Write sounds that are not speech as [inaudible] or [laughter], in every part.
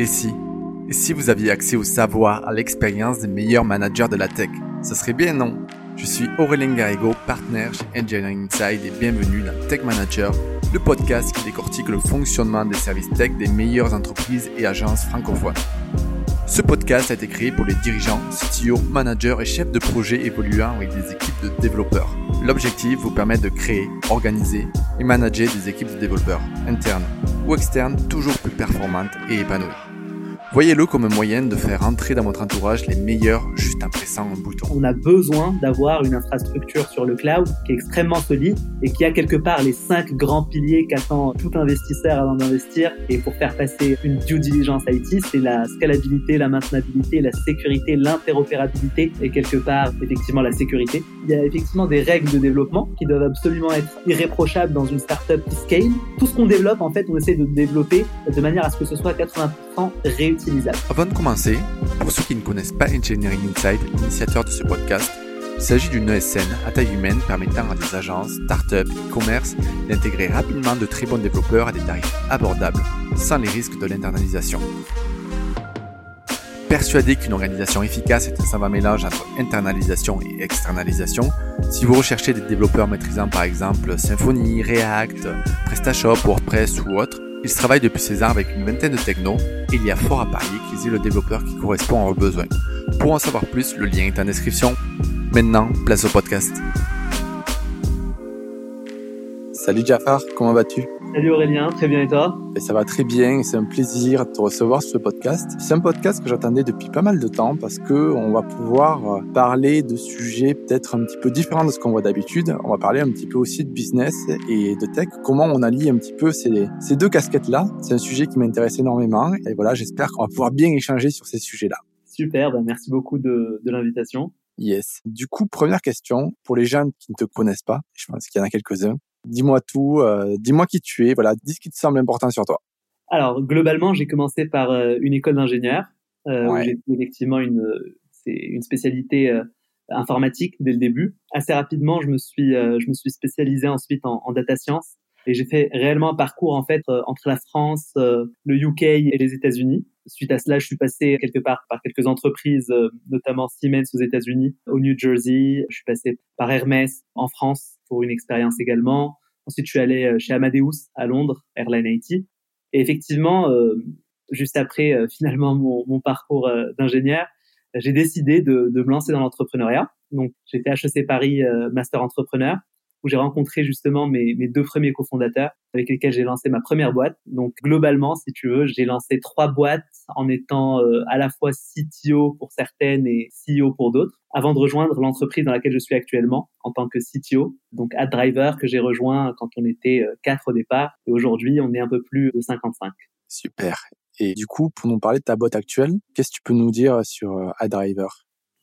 Et si Et si vous aviez accès au savoir, à l'expérience des meilleurs managers de la tech Ce serait bien, non? Je suis Aurélien Garrigo, partenaire chez Engineering Inside et bienvenue dans Tech Manager, le podcast qui décortique le fonctionnement des services tech des meilleures entreprises et agences francophones. Ce podcast a été créé pour les dirigeants, CTO, managers et chefs de projet évoluant avec des équipes de développeurs. L'objectif vous permet de créer, organiser et manager des équipes de développeurs, internes ou externes, toujours plus performantes et épanouies. Voyez-le comme un moyen de faire entrer dans votre entourage les meilleurs juste en pressant un bouton. On a besoin d'avoir une infrastructure sur le cloud qui est extrêmement solide et qui a quelque part les cinq grands piliers qu'attend tout investisseur avant d'investir. Et pour faire passer une due diligence IT, c'est la scalabilité, la maintenabilité, la sécurité, l'interopérabilité et quelque part effectivement la sécurité. Il y a effectivement des règles de développement qui doivent absolument être irréprochables dans une startup qui scale. Tout ce qu'on développe, en fait, on essaie de développer de manière à ce que ce soit 80% réutilisable avant de commencer, pour ceux qui ne connaissent pas Engineering Inside, l'initiateur de ce podcast, il s'agit d'une ESN à taille humaine permettant à des agences, startups et commerces d'intégrer rapidement de très bons développeurs à des tarifs abordables, sans les risques de l'internalisation. Persuadé qu'une organisation efficace est un savant mélange entre internalisation et externalisation, si vous recherchez des développeurs maîtrisant par exemple Symfony, React, PrestaShop, WordPress ou autres, ils travaillent depuis 16 ans avec une vingtaine de technos et il y a fort à parier qu'ils aient le développeur qui correspond à leurs besoins. Pour en savoir plus, le lien est en description. Maintenant, place au podcast. Salut Jafar, comment vas-tu? Salut Aurélien, très bien et toi? Et Ça va très bien, c'est un plaisir de te recevoir sur ce podcast. C'est un podcast que j'attendais depuis pas mal de temps parce que on va pouvoir euh, parler de sujets peut-être un petit peu différents de ce qu'on voit d'habitude. On va parler un petit peu aussi de business et de tech, comment on allie un petit peu ces, ces deux casquettes-là. C'est un sujet qui m'intéresse énormément et voilà, j'espère qu'on va pouvoir bien échanger sur ces sujets-là. Super, ben merci beaucoup de, de l'invitation. Yes. Du coup, première question, pour les gens qui ne te connaissent pas, je pense qu'il y en a quelques-uns, Dis-moi tout, euh, dis-moi qui tu es, voilà, dis ce qui te semble important sur toi. Alors, globalement, j'ai commencé par euh, une école d'ingénieur, euh, j'ai effectivement une, c'est une spécialité euh, informatique dès le début. Assez rapidement, je me suis, je me suis spécialisé ensuite en, en data science et j'ai fait réellement un parcours en fait entre la France, le UK et les États-Unis. Suite à cela, je suis passé quelque part par quelques entreprises, notamment Siemens aux États-Unis, au New Jersey. Je suis passé par Hermès en France pour une expérience également. Ensuite, je suis allé euh, chez Amadeus à Londres, Airline IT. Et effectivement, euh, juste après euh, [laughs] finalement mon, mon parcours d'ingénieur, j'ai décidé de, de, me lancer dans l'entrepreneuriat. Donc, j'ai fait HEC Paris Master Entrepreneur où j'ai rencontré justement mes, mes deux premiers cofondateurs avec lesquels j'ai lancé ma première boîte. Donc globalement, si tu veux, j'ai lancé trois boîtes en étant euh, à la fois CTO pour certaines et CEO pour d'autres, avant de rejoindre l'entreprise dans laquelle je suis actuellement en tant que CTO, donc AdDriver que j'ai rejoint quand on était euh, quatre au départ et aujourd'hui on est un peu plus de 55. Super. Et du coup, pour nous parler de ta boîte actuelle, qu'est-ce que tu peux nous dire sur euh, AdDriver?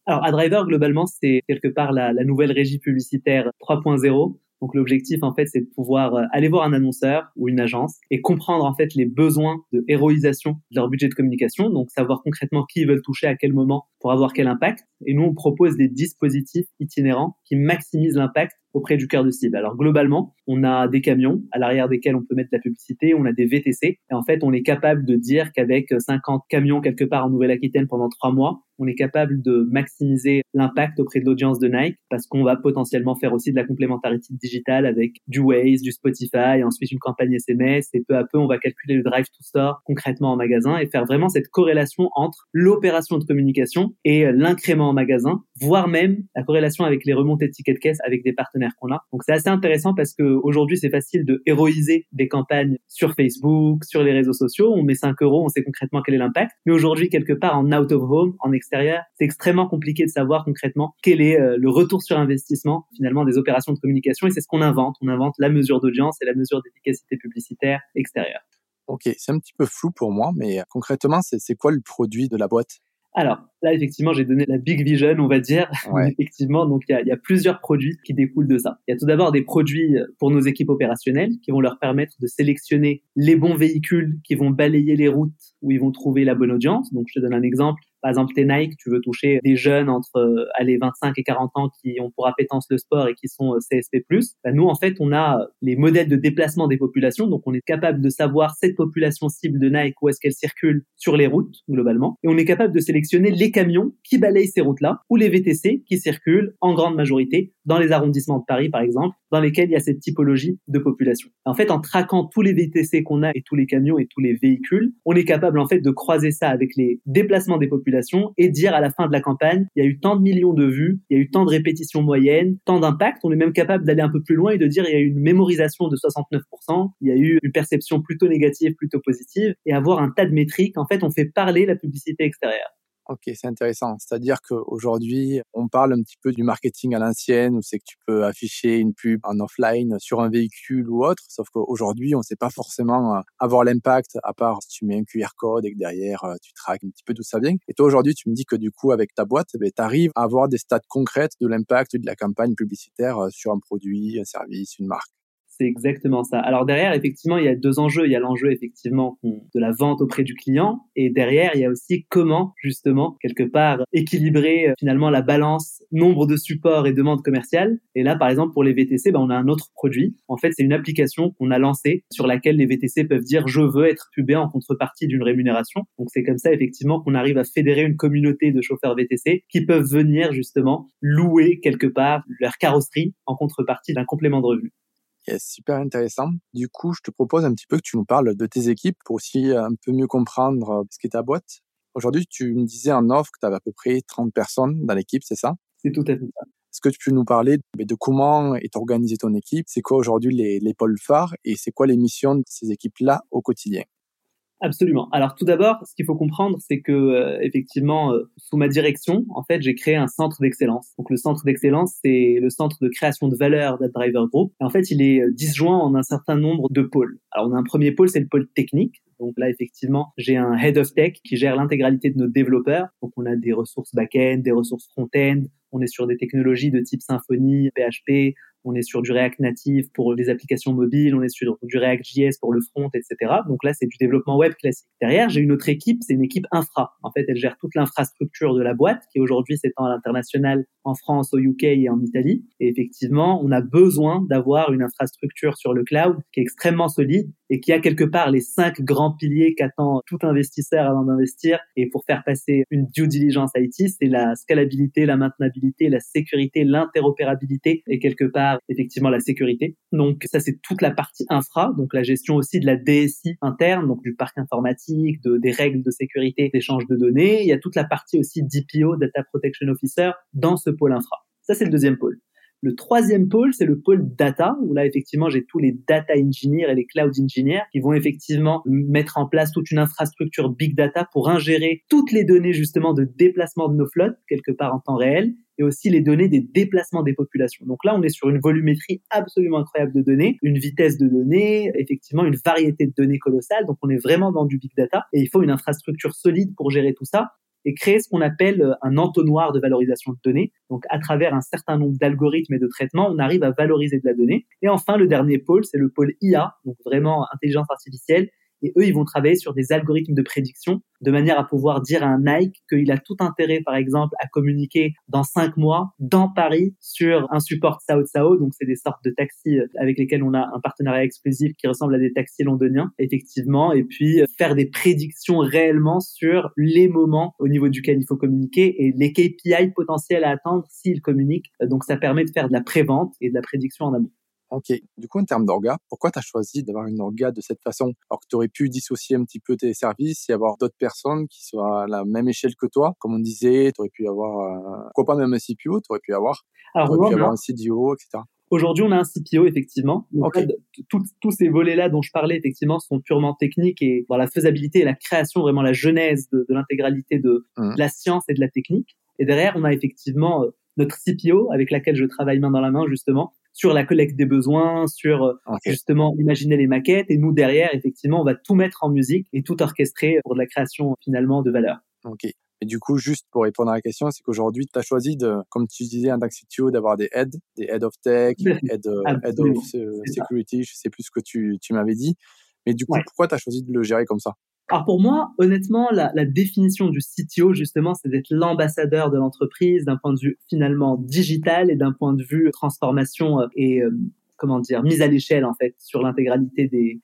Alors, AdDriver, globalement, c'est quelque part la, la nouvelle régie publicitaire 3.0 donc l'objectif en fait c'est de pouvoir euh, aller voir un annonceur ou une agence et comprendre en fait les besoins de héroïsation de leur budget de communication, donc savoir concrètement qui ils veulent toucher à quel moment pour avoir quel impact. Et nous on propose des dispositifs itinérants qui maximisent l'impact auprès du cœur de cible. Alors globalement, on a des camions à l'arrière desquels on peut mettre la publicité, on a des VTC, et en fait on est capable de dire qu'avec 50 camions quelque part en Nouvelle-Aquitaine pendant trois mois, on est capable de maximiser l'impact auprès de l'audience de Nike parce qu'on va potentiellement faire aussi de la complémentarité digitale avec du Waze, du Spotify, ensuite une campagne SMS et peu à peu on va calculer le drive to store concrètement en magasin et faire vraiment cette corrélation entre l'opération de communication et l'incrément en magasin, voire même la corrélation avec les remontées de tickets de caisse avec des partenaires qu'on a. Donc c'est assez intéressant parce que aujourd'hui c'est facile de héroïser des campagnes sur Facebook, sur les réseaux sociaux, on met 5 euros, on sait concrètement quel est l'impact, mais aujourd'hui quelque part en out of home, en c'est extrêmement compliqué de savoir concrètement quel est euh, le retour sur investissement finalement des opérations de communication et c'est ce qu'on invente. On invente la mesure d'audience et la mesure d'efficacité publicitaire extérieure. Ok, c'est un petit peu flou pour moi, mais euh, concrètement, c'est quoi le produit de la boîte? Alors là, effectivement, j'ai donné la big vision, on va dire. [laughs] effectivement, donc il y a, y a, plusieurs produits qui découlent de ça. Il y a tout d'abord des produits pour nos équipes opérationnelles qui vont leur permettre de sélectionner les bons véhicules qui vont balayer les routes où ils vont trouver la bonne audience. Donc je te donne un exemple. Par exemple, t'es Nike, tu veux toucher des jeunes entre euh, allez 25 et 40 ans qui ont pour appétence le sport et qui sont euh, CSP+. Bah, nous, en fait, on a les modèles de déplacement des populations, donc on est capable de savoir cette population cible de Nike où est-ce qu'elle circule sur les routes globalement, et on est capable de sélectionner les camions qui balayent ces routes-là ou les VTC qui circulent en grande majorité dans les arrondissements de Paris, par exemple, dans lesquels il y a cette typologie de population. En fait, en traquant tous les VTC qu'on a et tous les camions et tous les véhicules, on est capable en fait de croiser ça avec les déplacements des populations et dire à la fin de la campagne, il y a eu tant de millions de vues, il y a eu tant de répétitions moyennes, tant d'impact. On est même capable d'aller un peu plus loin et de dire il y a eu une mémorisation de 69%, il y a eu une perception plutôt négative, plutôt positive, et avoir un tas de métriques. En fait, on fait parler la publicité extérieure. Ok, c'est intéressant. C'est-à-dire qu'aujourd'hui, on parle un petit peu du marketing à l'ancienne, où c'est que tu peux afficher une pub en offline sur un véhicule ou autre, sauf qu'aujourd'hui, on ne sait pas forcément euh, avoir l'impact, à part si tu mets un QR code et que derrière, euh, tu traques un petit peu d'où ça vient. Et toi, aujourd'hui, tu me dis que du coup, avec ta boîte, eh ben, tu arrives à avoir des stats concrètes de l'impact de la campagne publicitaire euh, sur un produit, un service, une marque. C'est exactement ça. Alors derrière, effectivement, il y a deux enjeux. Il y a l'enjeu effectivement de la vente auprès du client, et derrière, il y a aussi comment justement quelque part équilibrer euh, finalement la balance nombre de supports et demandes commerciales. Et là, par exemple, pour les VTC, ben, on a un autre produit. En fait, c'est une application qu'on a lancée sur laquelle les VTC peuvent dire je veux être pubé en contrepartie d'une rémunération. Donc c'est comme ça effectivement qu'on arrive à fédérer une communauté de chauffeurs VTC qui peuvent venir justement louer quelque part leur carrosserie en contrepartie d'un complément de revenu. Super intéressant. Du coup, je te propose un petit peu que tu nous parles de tes équipes pour aussi un peu mieux comprendre euh, ce qu'est ta boîte. Aujourd'hui, tu me disais en offre que tu avais à peu près 30 personnes dans l'équipe, c'est ça? C'est tout à fait ça. Est-ce que tu peux nous parler de comment est organisée ton équipe? C'est quoi aujourd'hui les, les pôles phares et c'est quoi les missions de ces équipes-là au quotidien? Absolument. Alors tout d'abord, ce qu'il faut comprendre, c'est que euh, effectivement, euh, sous ma direction, en fait, j'ai créé un centre d'excellence. Donc le centre d'excellence, c'est le centre de création de valeur d'AdDriver Group. Et en fait, il est euh, disjoint en un certain nombre de pôles. Alors on a un premier pôle, c'est le pôle technique. Donc là, effectivement, j'ai un head of tech qui gère l'intégralité de nos développeurs. Donc on a des ressources back-end, des ressources front-end. On est sur des technologies de type Symfony, PHP, on est sur du React Native pour les applications mobiles, on est sur du React JS pour le front, etc. Donc là, c'est du développement web classique. Derrière, j'ai une autre équipe, c'est une équipe infra. En fait, elle gère toute l'infrastructure de la boîte, qui aujourd'hui s'étend à l'international, en France, au UK et en Italie. Et effectivement, on a besoin d'avoir une infrastructure sur le cloud qui est extrêmement solide et qui a quelque part les cinq grands piliers qu'attend tout investisseur avant d'investir. Et pour faire passer une due diligence IT, c'est la scalabilité, la maintenabilité, la sécurité, l'interopérabilité et quelque part effectivement la sécurité. Donc ça c'est toute la partie infra, donc la gestion aussi de la DSI interne, donc du parc informatique, de, des règles de sécurité, d'échange de données. Il y a toute la partie aussi DPO, Data Protection Officer, dans ce pôle infra. Ça c'est le deuxième pôle. Le troisième pôle, c'est le pôle data, où là, effectivement, j'ai tous les data engineers et les cloud engineers qui vont effectivement mettre en place toute une infrastructure big data pour ingérer toutes les données, justement, de déplacement de nos flottes, quelque part en temps réel, et aussi les données des déplacements des populations. Donc là, on est sur une volumétrie absolument incroyable de données, une vitesse de données, effectivement une variété de données colossale. Donc on est vraiment dans du big data et il faut une infrastructure solide pour gérer tout ça et créer ce qu'on appelle euh, un entonnoir de valorisation de données. Donc, à travers un certain nombre d'algorithmes et de traitements, on arrive à valoriser de la donnée. Et enfin, le dernier pôle, c'est le pôle IA, donc vraiment intelligence artificielle, et eux, ils vont travailler sur des algorithmes de prédiction de manière à pouvoir dire à un Nike qu'il a tout intérêt, par exemple, à communiquer dans cinq mois dans Paris sur un support Sao Sao. Donc, c'est des sortes de taxis euh, avec lesquels on a un partenariat exclusif qui ressemble à des taxis londoniens, effectivement. Et puis, euh, faire des prédictions réellement sur les moments au niveau duquel il faut communiquer et les KPI potentiels à attendre s'il communique. Donc, ça permet de faire de la prévente et de la prédiction en amont. Ok. Du coup, en termes d'orga, pourquoi tu as choisi d'avoir une orga de cette façon? Alors que tu aurais pu dissocier un petit peu tes services et avoir d'autres personnes qui soient à la même échelle que toi. Comme on disait, tu aurais pu avoir, euh, pourquoi pas même un CPO, tu aurais pu avoir, Alors, aurais pu avoir un CDO, etc. Aujourd'hui, on a un CPO, effectivement. Tous ces volets-là dont je parlais, effectivement, sont purement techniques et dans la faisabilité et la création, vraiment la genèse de, l'intégralité de, mmh. de, la science et de la technique. Et derrière, on a effectivement euh, notre CPO avec laquelle je travaille main dans la main, justement, sur la collecte des besoins, sur euh, justement imaginer les maquettes. Et nous, derrière, effectivement, on va tout mettre en musique et tout orchestrer pour de la création finalement de valeur. Ok. Et du coup, juste pour répondre à la question, c'est qu'aujourd'hui, tu as choisi, de, comme tu disais tant CTO, d'avoir des heads, des head of tech, head, euh, head of security, je sais plus ce que tu, tu m'avais dit. Mais du coup, pourquoi tu as choisi de le gérer comme ça? Alors pour moi, honnêtement, la, définition du CTO, justement, c'est d'être l'ambassadeur de l'entreprise d'un point de vue finalement digital et d'un point de vue transformation euh, et euh, comment dire mise à l'échelle en fait sur l'intégralité des,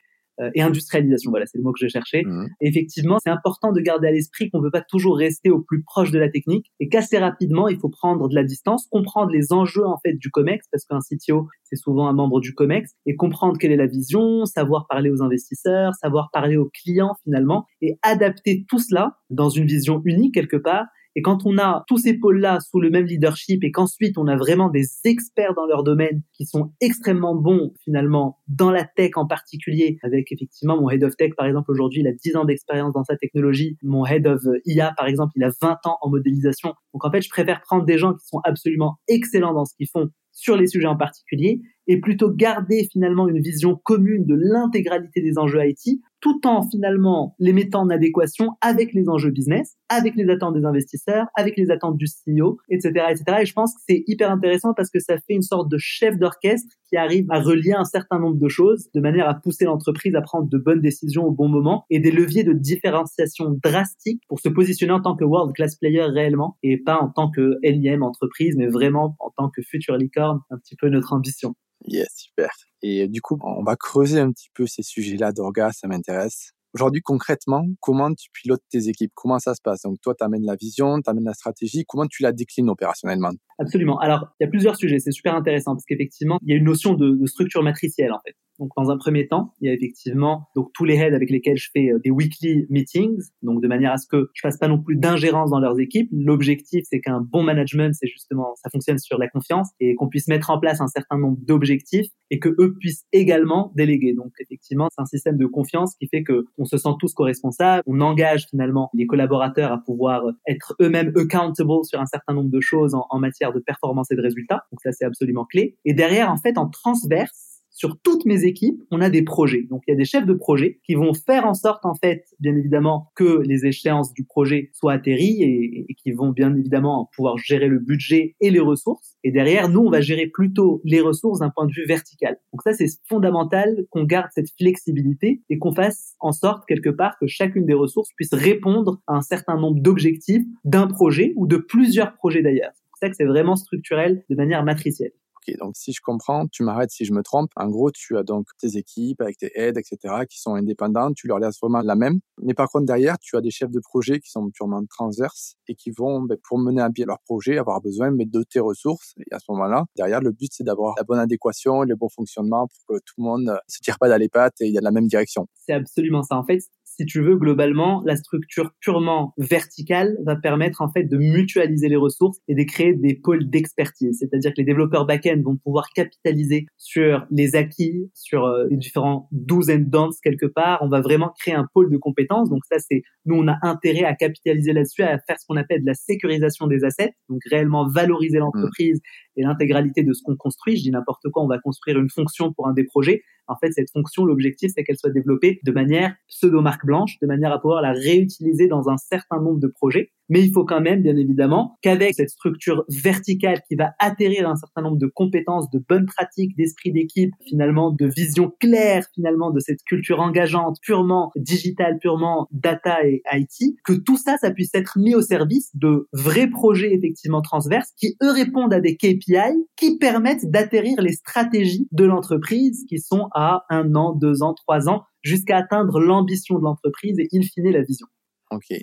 et industrialisation. Voilà, c'est le mot que je cherchais. Mmh. effectivement, c'est important de garder à l'esprit qu'on ne peut pas toujours rester au plus proche de la technique et qu'assez rapidement, il faut prendre de la distance, comprendre les enjeux en fait du Comex parce qu'un CTO, c'est souvent un membre du Comex et comprendre quelle est la vision, savoir parler aux investisseurs, savoir parler aux clients finalement et adapter tout cela dans une vision unique quelque part et quand on a tous ces pôles-là sous le même leadership et qu'ensuite on a vraiment des experts dans leur domaine qui sont extrêmement bons finalement dans la tech en particulier, avec effectivement mon head of tech par exemple aujourd'hui il a 10 ans d'expérience dans sa technologie, mon head of IA par exemple il a 20 ans en modélisation. Donc en fait je préfère prendre des gens qui sont absolument excellents dans ce qu'ils font sur les sujets en particulier et plutôt garder finalement une vision commune de l'intégralité des enjeux IT tout en finalement les mettant en adéquation avec les enjeux business, avec les attentes des investisseurs, avec les attentes du CEO, etc., etc. Et je pense que c'est hyper intéressant parce que ça fait une sorte de chef d'orchestre qui arrive à relier un certain nombre de choses de manière à pousser l'entreprise à prendre de bonnes décisions au bon moment et des leviers de différenciation drastiques pour se positionner en tant que world class player réellement et pas en tant que énième entreprise, mais vraiment en tant que future licorne, un petit peu notre ambition. Yes, super. Et du coup, on va creuser un petit peu ces sujets-là d'orga, ça m'intéresse. Aujourd'hui, concrètement, comment tu pilotes tes équipes? Comment ça se passe? Donc, toi, tu amènes la vision, tu amènes la stratégie. Comment tu la déclines opérationnellement? Absolument. Alors, il y a plusieurs sujets. C'est super intéressant parce qu'effectivement, il y a une notion de, structure matricielle, en fait. Donc, dans un premier temps, il y a effectivement donc tous les heads avec lesquels je fais euh, des weekly meetings, donc de manière à ce que je fasse pas non plus d'ingérence dans leurs équipes. L'objectif, c'est qu'un bon management, c'est justement, ça fonctionne sur la confiance et qu'on puisse mettre en place un certain nombre d'objectifs et que eux puissent également déléguer. Donc, effectivement, c'est un système de confiance qui fait que on se sent tous co-responsables, on engage finalement les collaborateurs à pouvoir être eux-mêmes accountable sur un certain nombre de choses en, en matière de performance et de résultats. Donc ça, c'est absolument clé. Et derrière, en fait, en transverse, sur toutes mes équipes, on a des projets. Donc il y a des chefs de projet qui vont faire en sorte en fait, bien évidemment, que les échéances du projet soient atterries et, qui vont bien évidemment pouvoir gérer le budget et les ressources. Et derrière, nous, on va gérer plutôt les ressources d'un point de vue vertical. Donc ça, c'est fondamental qu'on garde cette flexibilité et qu'on fasse en sorte quelque part que chacune des ressources puisse répondre à un certain nombre d'objectifs d'un projet ou de plusieurs projets d'ailleurs. C'est ça que c'est vraiment structurel de manière matricielle. Ok, donc si je comprends, tu m'arrêtes si je me trompe. En gros, tu as donc tes équipes avec tes aides, etc., qui sont indépendantes. Tu leur laisses vraiment la même. Mais par contre, derrière, tu as des chefs de projet qui sont purement transverses et qui vont, ben, pour mener à bien leur projet, avoir besoin de tes ressources. Et à ce moment-là, derrière, le but, c'est d'avoir la bonne adéquation, le bon fonctionnement pour que tout le monde se tire pas dans les pattes et il y a la même direction. C'est absolument ça. En fait, si tu veux, globalement, la structure purement verticale va permettre en fait de mutualiser les ressources et de créer des pôles d'expertise. C'est-à-dire que les développeurs back-end vont pouvoir capitaliser sur les acquis, sur euh, les différents do's and don'ts quelque part. On va vraiment créer un pôle de compétences. Donc ça, c'est nous, on a intérêt à capitaliser là-dessus, à faire ce qu'on appelle de la sécurisation des assets, donc réellement valoriser l'entreprise et l'intégralité de ce qu'on construit. Je dis n'importe quoi, on va construire une fonction pour un des projets. En fait, cette fonction, l'objectif, c'est qu'elle soit développée de manière pseudo-marque blanche, de manière à pouvoir la réutiliser dans un certain nombre de projets. Mais il faut quand même, bien évidemment, qu'avec cette structure verticale qui va atterrir un certain nombre de compétences, de bonnes pratiques, d'esprit d'équipe, finalement, de vision claire, finalement, de cette culture engageante, purement digitale, purement data et IT, que tout ça, ça puisse être mis au service de vrais projets, effectivement, transverses, qui, eux, répondent à des KPI qui permettent d'atterrir les stratégies de l'entreprise qui sont à un an, deux ans, trois ans, jusqu'à atteindre l'ambition de l'entreprise et in fine la vision. Ok.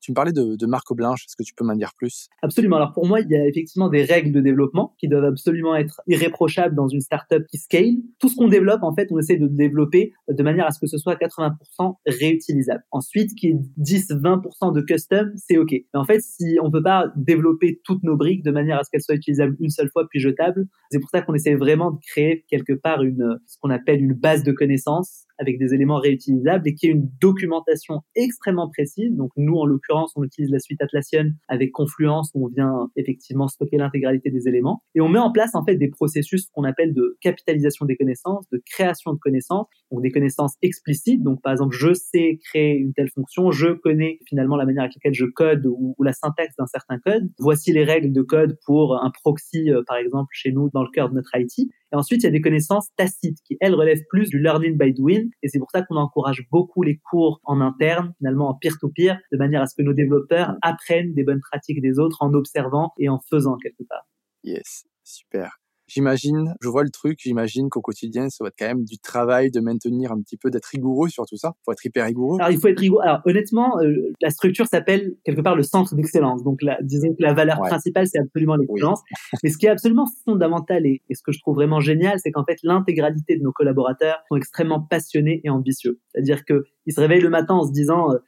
Tu me parlais de, de marque blanche, est-ce que tu peux m'en dire plus? Absolument. Alors pour moi, il y a effectivement des règles de développement qui doivent absolument être irréprochables dans une startup qui scale. Tout ce qu'on développe, en fait, on essaie de développer de manière à ce que ce soit 80% réutilisable. Ensuite, qui est 10-20% de custom, c'est OK. Mais en fait, si on peut pas développer toutes nos briques de manière à ce qu'elles soient utilisables une seule fois puis jetables, c'est pour ça qu'on essaie vraiment de créer quelque part une, ce qu'on appelle une base de connaissances avec des éléments réutilisables et qui est une documentation extrêmement précise. Donc nous, en l'occurrence, on utilise la suite Atlassian avec Confluence où on vient effectivement stocker l'intégralité des éléments et on met en place en fait des processus qu'on appelle de capitalisation des connaissances, de création de connaissances donc des connaissances explicites. Donc par exemple, je sais créer une telle fonction, je connais finalement la manière avec laquelle je code ou, la syntaxe d'un certain code. Voici les règles de code pour un proxy, euh, par exemple, chez nous dans le cœur de notre IT. Et ensuite, il y a des connaissances tacites qui, elles, relèvent plus du learning by doing. Et c'est pour ça qu'on encourage beaucoup les cours en interne, finalement en peer-to-peer, de manière à ce que nos développeurs apprennent des bonnes pratiques des autres en observant et en faisant quelque part. Yes, super. J'imagine, je vois le truc, j'imagine qu'au quotidien, ça va être quand même du travail de maintenir un petit peu, d'être rigoureux sur tout ça. Il faut être hyper rigoureux. Alors, il faut être rigoureux. Alors, honnêtement, euh, la structure s'appelle quelque part le centre d'excellence. Donc, la, disons que la valeur principale, c'est absolument l'excellence. Mais ce qui est absolument fondamental et, et ce que je trouve vraiment génial, c'est qu'en fait, l'intégralité de nos collaborateurs sont extrêmement passionnés et ambitieux. C'est-à-dire qu'ils se réveillent le matin en se disant, euh,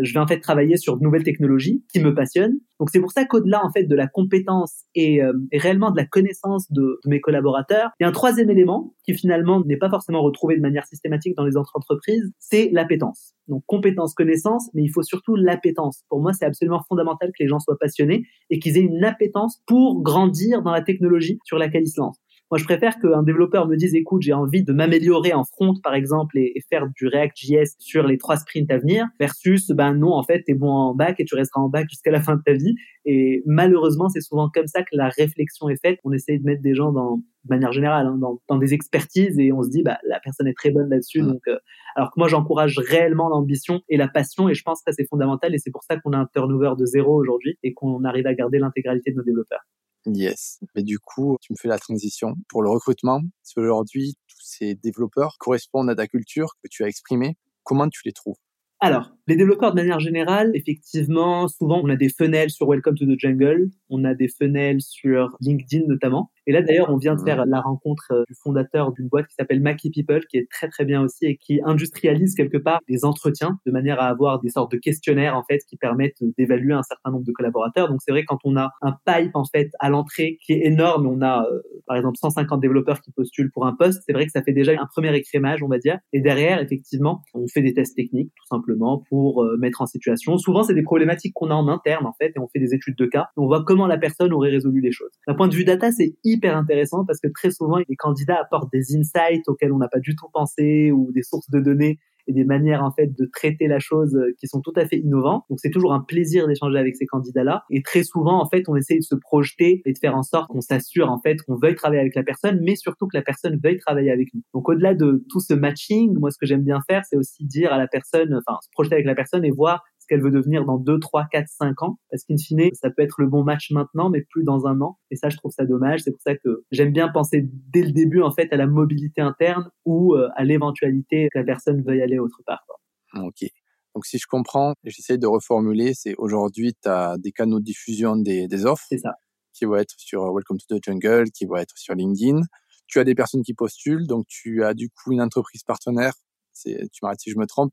je vais en fait travailler sur de nouvelles technologies qui me passionnent. Donc c'est pour ça qu'au-delà en fait de la compétence et, euh, réellement de la connaissance de, mes collaborateurs, il y a un troisième élément qui finalement n'est pas forcément retrouvé de manière systématique dans les entreprises, c'est l'appétence. Donc compétence, connaissance, mais il faut surtout l'appétence. Pour moi, c'est absolument fondamental que les gens soient passionnés et qu'ils aient une appétence pour grandir dans la technologie sur laquelle ils se lancent. Moi, je préfère qu'un développeur me dise, écoute, j'ai envie de m'améliorer en front, par exemple, et, faire du React.js sur les trois sprints à venir, versus, ben non, en fait, t'es bon en bac et tu resteras en bac jusqu'à la fin de ta vie. Et malheureusement, c'est souvent comme ça que la réflexion est faite. On essaye de mettre des gens dans, de manière générale, hein, dans, dans, des expertises et on se dit, bah, la personne est très bonne là-dessus. Donc, euh, alors que moi, j'encourage réellement l'ambition et la passion et je pense que c'est fondamental et c'est pour ça qu'on a un turnover de zéro aujourd'hui et qu'on arrive à garder l'intégralité de nos développeurs. Yes. Mais du coup, tu me fais la transition pour le recrutement. Aujourd'hui, tous ces développeurs correspondent à ta culture que tu as exprimée. Comment tu les trouves? Alors, les développeurs de manière générale, effectivement, souvent on a des fenêtres sur Welcome to the Jungle, on a des fenêtres sur LinkedIn notamment. Et là d'ailleurs, on vient de faire la rencontre euh, du fondateur d'une boîte qui s'appelle Mackie People, qui est très très bien aussi et qui industrialise quelque part des entretiens de manière à avoir des sortes de questionnaires en fait qui permettent d'évaluer un certain nombre de collaborateurs. Donc c'est vrai quand on a un pipe en fait à l'entrée qui est énorme, on a euh, par exemple 150 développeurs qui postulent pour un poste, c'est vrai que ça fait déjà un premier écrémage, on va dire. Et derrière, effectivement, on fait des tests techniques tout simplement pour euh, mettre en situation. Souvent, c'est des problématiques qu'on a en interne en fait et on fait des études de cas. On voit comment la personne aurait résolu les choses. D'un point de vue data, c'est hyper intéressant parce que très souvent, les candidats apportent des insights auxquels on n'a pas du tout pensé ou des sources de données et des manières en fait de traiter la chose euh, qui sont tout à fait innovantes. Donc c'est toujours un plaisir d'échanger avec ces candidats-là. Et très souvent en fait on essaye de se projeter et de faire en sorte qu'on s'assure en fait qu'on veuille travailler avec la personne, mais surtout que la personne veuille travailler avec nous. Donc au-delà de tout ce matching, moi ce que j'aime bien faire, c'est aussi dire à la personne, enfin se projeter avec la personne et voir qu'elle veut devenir dans 2, 3, 4, 5 ans. Parce qu'in fine, ça peut être le bon match maintenant, mais plus dans un an. Et ça, je trouve ça dommage. C'est pour ça que j'aime bien penser dès le début, en fait, à la mobilité interne ou euh, à l'éventualité que la personne veuille aller autre part. Ok. Donc, si je comprends, j'essaie de reformuler, c'est aujourd'hui, tu as des canaux de diffusion des, des offres. C'est ça. Qui vont être sur Welcome to the Jungle, qui vont être sur LinkedIn. Tu as des personnes qui postulent, donc tu as du coup une entreprise partenaire. Tu m'arrêtes si je me trompe,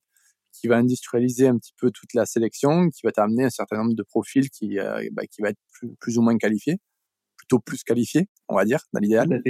qui va industrialiser un petit peu toute la sélection, qui va t'amener un certain nombre de profils qui, euh, bah, qui va être plus, plus, ou moins qualifiés, plutôt plus qualifiés, on va dire, dans l'idéal.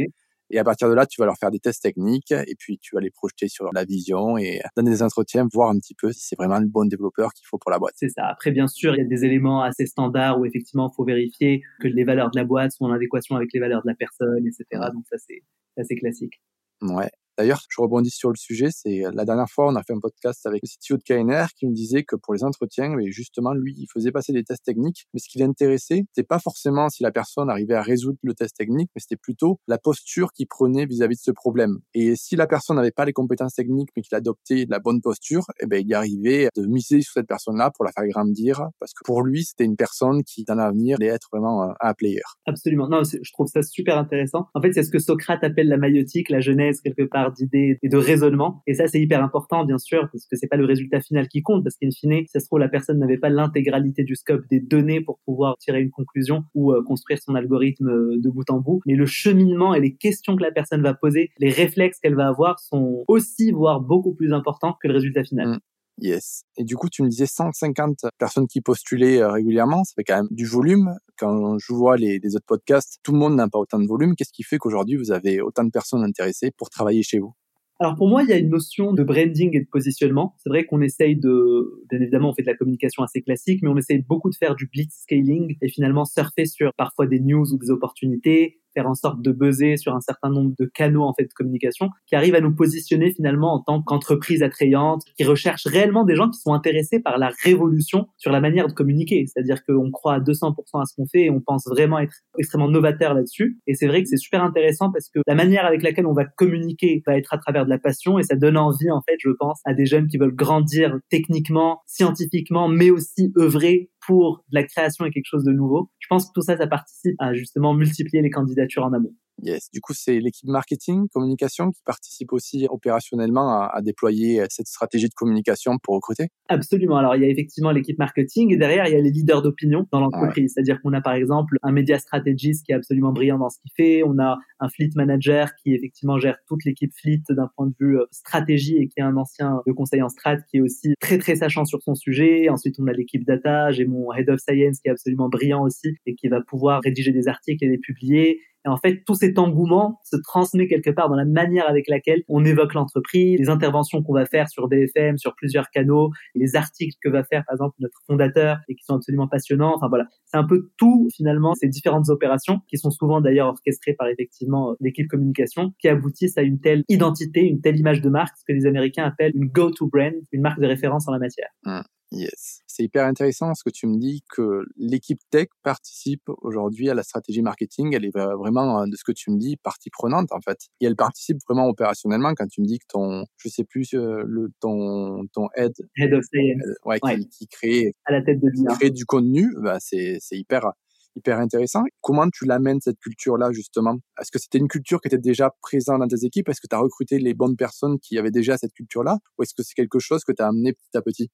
Et à partir de là, tu vas leur faire des tests techniques et puis tu vas les projeter sur la vision et donner des entretiens, voir un petit peu si c'est vraiment le bon développeur qu'il faut pour la boîte. C'est ça. Après, bien sûr, il y a des éléments assez standards où effectivement, il faut vérifier que les valeurs de la boîte sont en adéquation avec les valeurs de la personne, etc. Donc ça, c'est assez classique. Ouais. D'ailleurs, je rebondis sur le sujet. C'est euh, la dernière fois, on a fait un podcast avec le CTO de KNR qui me disait que pour les entretiens, mais justement, lui, il faisait passer des tests techniques. Mais ce qui l'intéressait, c'était pas forcément si la personne arrivait à résoudre le test technique, mais c'était plutôt la posture qu'il prenait vis-à-vis de ce problème. Et si la personne n'avait pas les compétences techniques, mais qu'il adoptait la bonne posture, eh ben, il arrivait de miser sur cette personne-là pour la faire grandir, parce que pour lui, c'était une personne qui, dans l'avenir, allait être vraiment un, un player. Absolument. Non, je trouve ça super intéressant. En fait, c'est ce que Socrate appelle la maïotique, la genèse quelque part d'idées et de raisonnement. Et ça, c'est hyper important, bien sûr, parce que c'est pas le résultat final qui compte, parce qu'in fine, ça se trouve, la personne n'avait pas l'intégralité du scope des données pour pouvoir tirer une conclusion ou euh, construire son algorithme euh, de bout en bout. Mais le cheminement et les questions que la personne va poser, les réflexes qu'elle va avoir sont aussi, voire beaucoup plus importants que le résultat final. Yes. Et du coup, tu me disais 150 personnes qui postulaient euh, régulièrement, ça fait quand même du volume. Quand je vois les, les autres podcasts, tout le monde n'a pas autant de volume. Qu'est-ce qui fait qu'aujourd'hui, vous avez autant de personnes intéressées pour travailler chez vous? Alors pour moi, il y a une notion de branding et de positionnement. C'est vrai qu'on essaye de, bien évidemment, on fait de la communication assez classique, mais on essaye beaucoup de faire du blitz scaling et finalement surfer sur parfois des news ou des opportunités, en sorte de buzzer sur un certain nombre de canaux en fait de communication, qui arrivent à nous positionner finalement en tant qu'entreprise attrayante, qui recherche réellement des gens qui sont intéressés par la révolution sur la manière de communiquer. C'est-à-dire qu'on croit à 200% à ce qu'on fait et on pense vraiment être extrêmement novateur là-dessus. Et c'est vrai que c'est super intéressant parce que la manière avec laquelle on va communiquer va être à travers de la passion et ça donne envie en fait, je pense, à des jeunes qui veulent grandir techniquement, scientifiquement, mais aussi œuvrer pour de la création et quelque chose de nouveau. Je pense que tout ça, ça participe à justement multiplier les candidatures en amont. Yes. Du coup, c'est l'équipe marketing, communication qui participe aussi opérationnellement à, à, déployer cette stratégie de communication pour recruter. Absolument. Alors, il y a effectivement l'équipe marketing et derrière, il y a les leaders d'opinion dans l'entreprise. C'est-à-dire qu'on a par exemple un média stratégiste qui est absolument brillant dans ce qu'il fait. On a un fleet manager qui effectivement gère toute l'équipe fleet d'un point de vue euh, stratégie et qui est un ancien de conseil en strat qui est aussi très très sachant sur son sujet. Ensuite, on a l'équipe data. J'ai mon head of science qui est absolument brillant aussi et qui va pouvoir rédiger des articles et les publier. Et en fait, tout cet engouement se transmet quelque part dans la manière avec laquelle on évoque l'entreprise, les interventions qu'on va faire sur BFM, sur plusieurs canaux, les articles que va faire par exemple notre fondateur et qui sont absolument passionnants. Enfin voilà, c'est un peu tout finalement ces différentes opérations qui sont souvent d'ailleurs orchestrées par effectivement l'équipe communication qui aboutissent à une telle identité, une telle image de marque, ce que les Américains appellent une go-to brand, une marque de référence en la matière. Mmh. Yes. C'est hyper intéressant ce que tu me dis que l'équipe tech participe aujourd'hui à la stratégie marketing. Elle est vraiment, de ce que tu me dis, partie prenante en fait. Et elle participe vraiment opérationnellement quand tu me dis que ton, je sais plus, euh, le, ton, ton head, head of science, euh, ouais, Qui, qui, crée, à la tête de qui crée du contenu, bah, c'est, c'est hyper, hyper intéressant. Comment tu l'amènes cette culture-là justement? Est-ce que c'était une culture qui était déjà présente dans tes équipes? Est-ce que tu as recruté les bonnes personnes qui avaient déjà cette culture-là? Ou est-ce que c'est quelque chose que tu as amené petit à petit?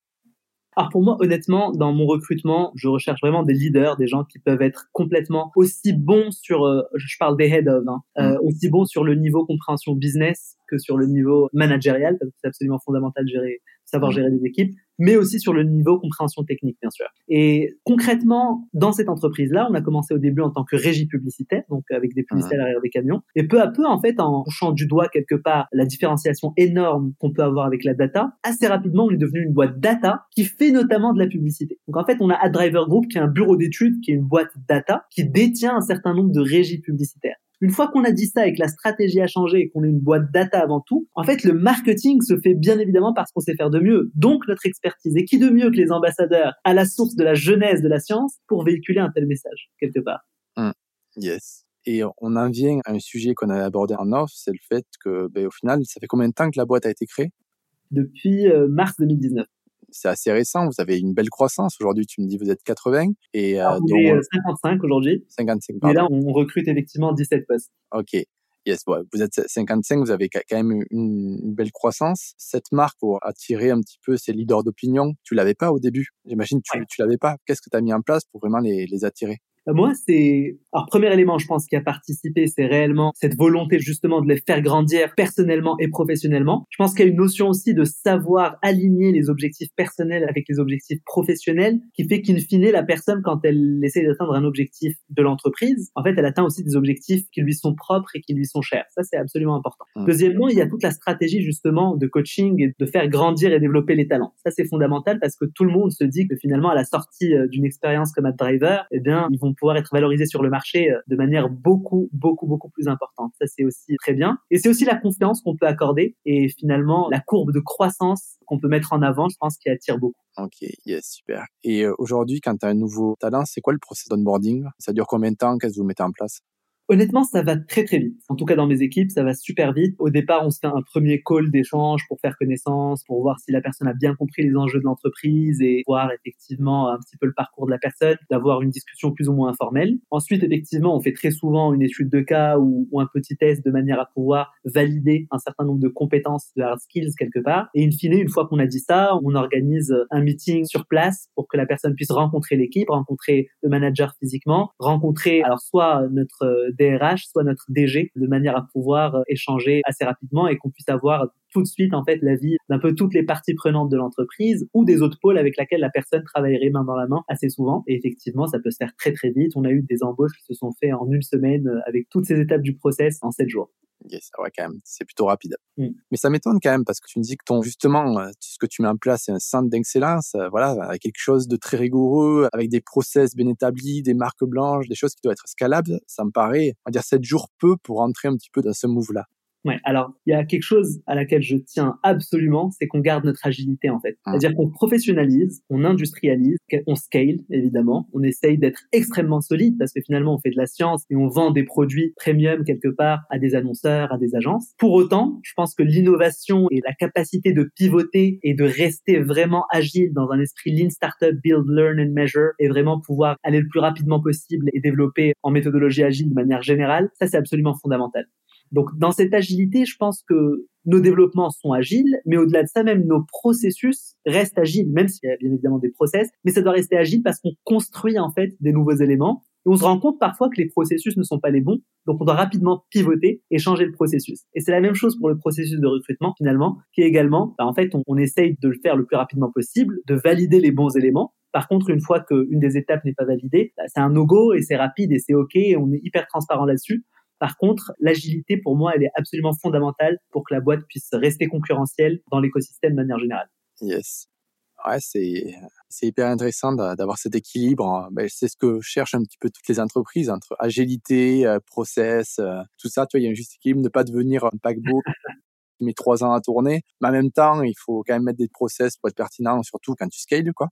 Alors pour moi, honnêtement, dans mon recrutement, je recherche vraiment des leaders, des gens qui peuvent être complètement aussi bons sur, euh, je parle des head of, hein, euh, mm. aussi bons sur le niveau compréhension business que sur le niveau managérial, parce que c'est absolument fondamental de gérer, savoir mm. gérer des équipes mais aussi sur le niveau compréhension technique, bien sûr. Et concrètement, dans cette entreprise-là, on a commencé au début en tant que régie publicitaire, donc avec des publicités à l'arrière des camions, et peu à peu, en fait, en touchant du doigt quelque part la différenciation énorme qu'on peut avoir avec la data, assez rapidement, on est devenu une boîte data qui fait notamment de la publicité. Donc en fait, on a AdDriver Group, qui est un bureau d'études, qui est une boîte data, qui détient un certain nombre de régies publicitaires. Une fois qu'on a dit ça et que la stratégie a changé et qu'on est une boîte data avant tout, en fait, le marketing se fait bien évidemment parce qu'on sait faire de mieux. Donc, notre expertise. Et qui de mieux que les ambassadeurs à la source de la jeunesse de la science pour véhiculer un tel message, quelque part? Mmh. Yes. Et on en vient à un sujet qu'on a abordé en off, c'est le fait que, ben, au final, ça fait combien de temps que la boîte a été créée? Depuis euh, mars 2019 c'est assez récent. Vous avez une belle croissance. Aujourd'hui, tu me dis vous êtes 80 et euh, on est 55 aujourd'hui. 55. Et là, on recrute effectivement 17 postes. Ok. Yes, vous êtes 55, vous avez quand même une, belle croissance. Cette marque, pour attirer un petit peu ces leaders d'opinion, tu l'avais pas au début. J'imagine tu, tu l'avais pas. Qu'est-ce que tu as mis en place pour vraiment les, les attirer? Moi, c'est alors premier élément, je pense, qui a participé, c'est réellement cette volonté justement de les faire grandir personnellement et professionnellement. Je pense qu'il y a une notion aussi de savoir aligner les objectifs personnels avec les objectifs professionnels, qui fait qu'in fine, la personne, quand elle essaie d'atteindre un objectif de l'entreprise, en fait, elle atteint aussi des objectifs qui lui sont propres et qui lui sont chers. Ça, c'est absolument important. Mmh. Deuxièmement, il y a toute la stratégie justement de coaching et de faire grandir et développer les talents. Ça, c'est fondamental parce que tout le monde se dit que finalement, à la sortie euh, d'une expérience comme AdDriver, eh bien, ils vont pouvoir être valorisés sur le marché euh, de manière beaucoup, beaucoup, beaucoup plus importante. Ça, c'est aussi très bien. Et c'est aussi la confiance qu'on peut accorder et finalement la courbe de croissance qu'on peut mettre en avant, je pense, qui attire beaucoup. Ok, yes, super. Et euh, aujourd'hui, quand tu as un nouveau talent, c'est quoi le process d'onboarding? Ça dure combien de temps Qu'est-ce que vous mettez en place? Honnêtement, ça va très très vite. En tout cas, dans mes équipes, ça va super vite. Au départ, on se fait un premier call d'échange pour faire connaissance, pour voir si la personne a bien compris les enjeux de l'entreprise et voir effectivement un petit peu le parcours de la personne, d'avoir une discussion plus ou moins informelle. Ensuite, effectivement, on fait très souvent une étude de cas ou, un petit test de manière à pouvoir valider un certain nombre de compétences, de hard skills quelque part. Et in fine, une fois qu'on a dit ça, on organise un meeting sur place pour que la personne puisse rencontrer l'équipe, rencontrer le manager physiquement, rencontrer alors soit notre Soit notre DG, de manière à pouvoir euh, échanger assez rapidement et qu'on puisse avoir tout de suite en fait la vie d'un peu toutes les parties prenantes de l'entreprise ou des autres pôles avec lesquels la personne travaillerait main dans la main assez souvent. Et effectivement, ça peut se faire très très vite. On a eu des embauches qui se sont faites en une semaine euh, avec toutes ces étapes du process en sept jours. Yes, ouais, quand même, c'est plutôt rapide. Mm. Mais ça m'étonne quand même parce que tu me dis que ton, justement, euh, ce que tu mets en place, c'est un centre d'excellence, euh, voilà, avec quelque chose de très rigoureux, avec des process bien établis, des marques blanches, des choses qui doivent être scalables. Ça me paraît, on va dire, sept jours peu pour rentrer un petit peu dans ce move-là. Ouais, alors il y a quelque chose à laquelle je tiens absolument, c'est qu'on garde notre agilité en fait. Ah. C'est-à-dire qu'on professionnalise, on industrialise, on scale évidemment, on essaye d'être extrêmement solide parce que finalement on fait de la science et on vend des produits premium quelque part à des annonceurs, à des agences. Pour autant, je pense que l'innovation et la capacité de pivoter et de rester vraiment agile dans un esprit lean startup, build, learn and measure et vraiment pouvoir aller le plus rapidement possible et développer en méthodologie agile de manière générale, ça c'est absolument fondamental. Donc dans cette agilité, je pense que nos développements sont agiles, mais au-delà de ça, même nos processus restent agiles, même s'il y a bien évidemment des process, mais ça doit rester agile parce qu'on construit en fait des nouveaux éléments. Et on se rend compte parfois que les processus ne sont pas les bons, donc on doit rapidement pivoter et changer le processus. Et c'est la même chose pour le processus de recrutement finalement, qui est également, bah, en fait, on, on essaye de le faire le plus rapidement possible, de valider les bons éléments, par contre, une fois qu'une des étapes n'est pas validée, bah, c'est un no-go et c'est rapide et c'est OK et on est hyper transparent là-dessus. Par contre, l'agilité, pour moi, elle est absolument fondamentale pour que la boîte puisse rester concurrentielle dans l'écosystème de manière générale. Yes. Ouais, c'est, c'est hyper intéressant d'avoir cet équilibre. Ben, c'est ce que cherchent un petit peu toutes les entreprises entre agilité, euh, process, euh, tout ça. Tu vois, il y a un juste équilibre, ne pas devenir un paquebot [laughs] qui met trois ans à tourner. Mais en même temps, il faut quand même mettre des process pour être pertinent, surtout quand tu scales, quoi.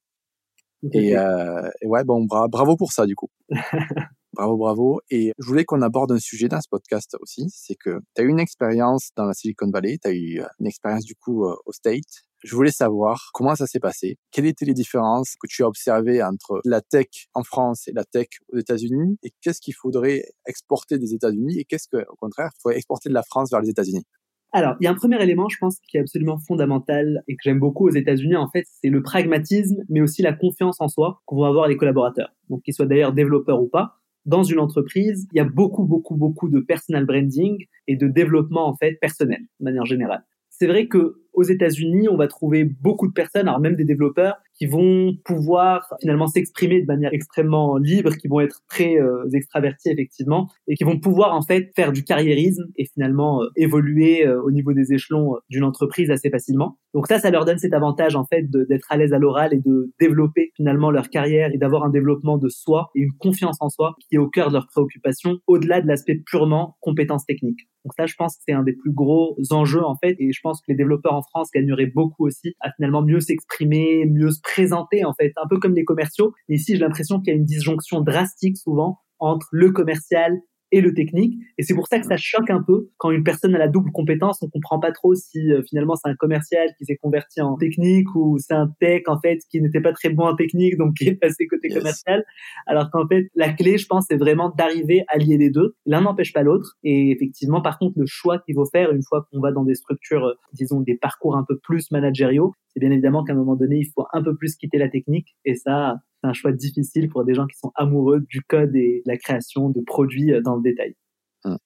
Et, euh, et, ouais, bon, bravo pour ça, du coup. [laughs] Bravo, bravo. Et je voulais qu'on aborde un sujet dans ce podcast aussi, c'est que tu as eu une expérience dans la Silicon Valley, tu as eu euh, une expérience du coup euh, au State. Je voulais savoir comment ça s'est passé, quelles étaient les différences que tu as observées entre la tech en France et la tech aux États-Unis, et qu'est-ce qu'il faudrait exporter des États-Unis et qu'est-ce qu'au contraire, il faudrait exporter de la France vers les États-Unis? Alors, il y a un premier élément, je pense, qui est absolument fondamental et que j'aime beaucoup aux États-Unis, en fait, c'est le pragmatisme, mais aussi la confiance en soi qu'on va avoir les collaborateurs. Donc, qu'ils soient d'ailleurs développeurs ou pas dans une entreprise, il y a beaucoup, beaucoup, beaucoup de personal branding et de développement en fait personnel, de manière générale. C'est vrai que aux États-Unis, on va trouver beaucoup de personnes, alors même des développeurs, qui vont pouvoir finalement s'exprimer de manière extrêmement libre, qui vont être très euh, extravertis effectivement, et qui vont pouvoir en fait faire du carriérisme et finalement euh, évoluer euh, au niveau des échelons d'une entreprise assez facilement. Donc ça, ça leur donne cet avantage en fait d'être à l'aise à l'oral et de développer finalement leur carrière et d'avoir un développement de soi et une confiance en soi qui est au cœur de leurs préoccupations, au-delà de l'aspect purement compétences techniques. Donc ça, je pense que c'est un des plus gros enjeux en fait, et je pense que les développeurs France gagneraient beaucoup aussi à finalement mieux s'exprimer, mieux se présenter en fait, un peu comme les commerciaux. Mais ici, j'ai l'impression qu'il y a une disjonction drastique souvent entre le commercial et le technique. Et c'est pour ça que ça choque un peu quand une personne a la double compétence. On comprend pas trop si euh, finalement c'est un commercial qui s'est converti en technique ou c'est un tech en fait qui n'était pas très bon en technique donc qui est passé côté commercial. Alors qu'en fait la clé, je pense, c'est vraiment d'arriver à lier les deux. L'un n'empêche pas l'autre. Et effectivement, par contre, le choix qu'il faut faire une fois qu'on va dans des structures, euh, disons des parcours un peu plus managériaux, c'est bien évidemment qu'à un moment donné, il faut un peu plus quitter la technique. Et ça, c'est un choix difficile pour des gens qui sont amoureux du code et de la création de produits euh, dans le détail. Hum.